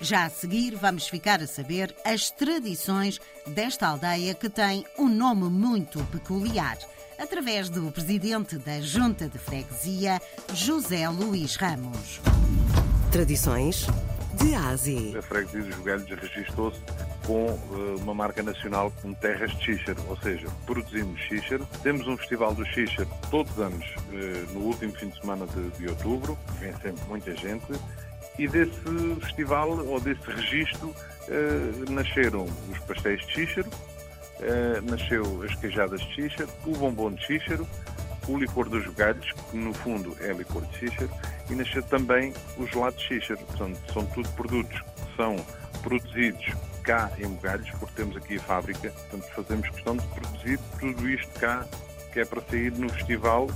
Já a seguir, vamos ficar a saber as tradições desta aldeia que tem um nome muito peculiar através do presidente da Junta de Freguesia, José Luís Ramos. Tradições de Ásia. A freguesia dos Jogalhos registou-se com uh, uma marca nacional como Terras de Xíxaro, ou seja, produzimos xíxaro. Temos um festival do xíxaro todos os anos, uh, no último fim de semana de, de outubro, vem sempre muita gente, e desse festival ou desse registro uh, nasceram os pastéis de xíxaro, uh, nasceu as queijadas de xíxaro, o bombom de xíxaro, o licor dos galhos, que no fundo é licor de xíxaro, e nasceu também o gelado de xíxaro. Portanto, são tudo produtos que são produzidos cá em Bugalhos, porque temos aqui a fábrica, portanto fazemos questão de produzir tudo isto cá, que é para sair no festival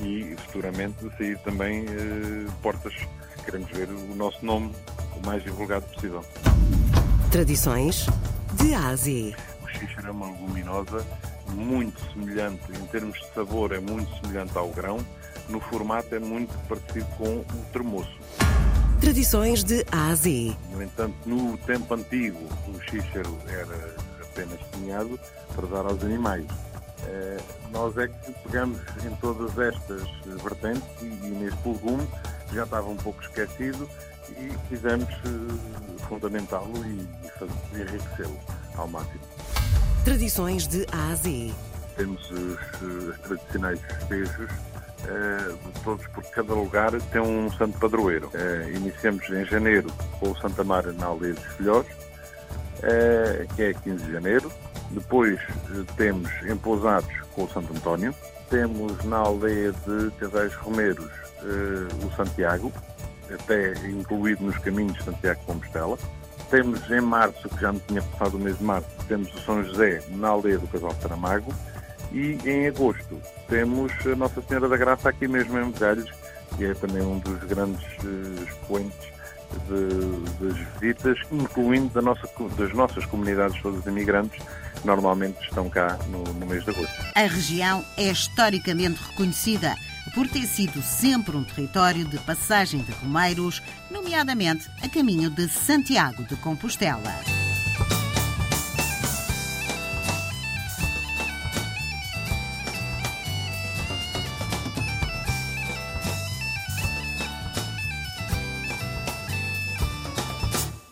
e futuramente sair também eh, portas. Queremos ver o nosso nome o mais divulgado possível. Tradições de Ásia xíxara é uma leguminosa muito semelhante, em termos de sabor, é muito semelhante ao grão, no formato é muito parecido com o termoço. Tradições de Ásia. No entanto, no tempo antigo, o xíxaro era apenas cozinhado para dar aos animais. Eh, nós é que pegamos em todas estas vertentes e, e neste legume já estava um pouco esquecido e quisemos eh, fundamentá-lo e, e enriquecê-lo ao máximo. Tradições de A a Z. Temos os, os tradicionais festejos, eh, todos por cada lugar tem um santo padroeiro. Eh, iniciamos em janeiro com o Santa Mara na aldeia dos Filhós, eh, que é 15 de janeiro. Depois eh, temos em Pousados com o Santo António. Temos na aldeia de Casais Romeiros eh, o Santiago, até incluído nos caminhos de Santiago Compostela. Temos em março, que já me tinha passado o mês de março, temos o São José na aldeia do Casal Saramago e em agosto temos a Nossa Senhora da Graça aqui mesmo em Medalhos, que é também um dos grandes uh, expoentes de, das visitas, incluindo da nossa, das nossas comunidades todas imigrantes, que normalmente estão cá no, no mês de agosto. A região é historicamente reconhecida por ter sido sempre um território de passagem de romeiros, nomeadamente a caminho de Santiago de Compostela.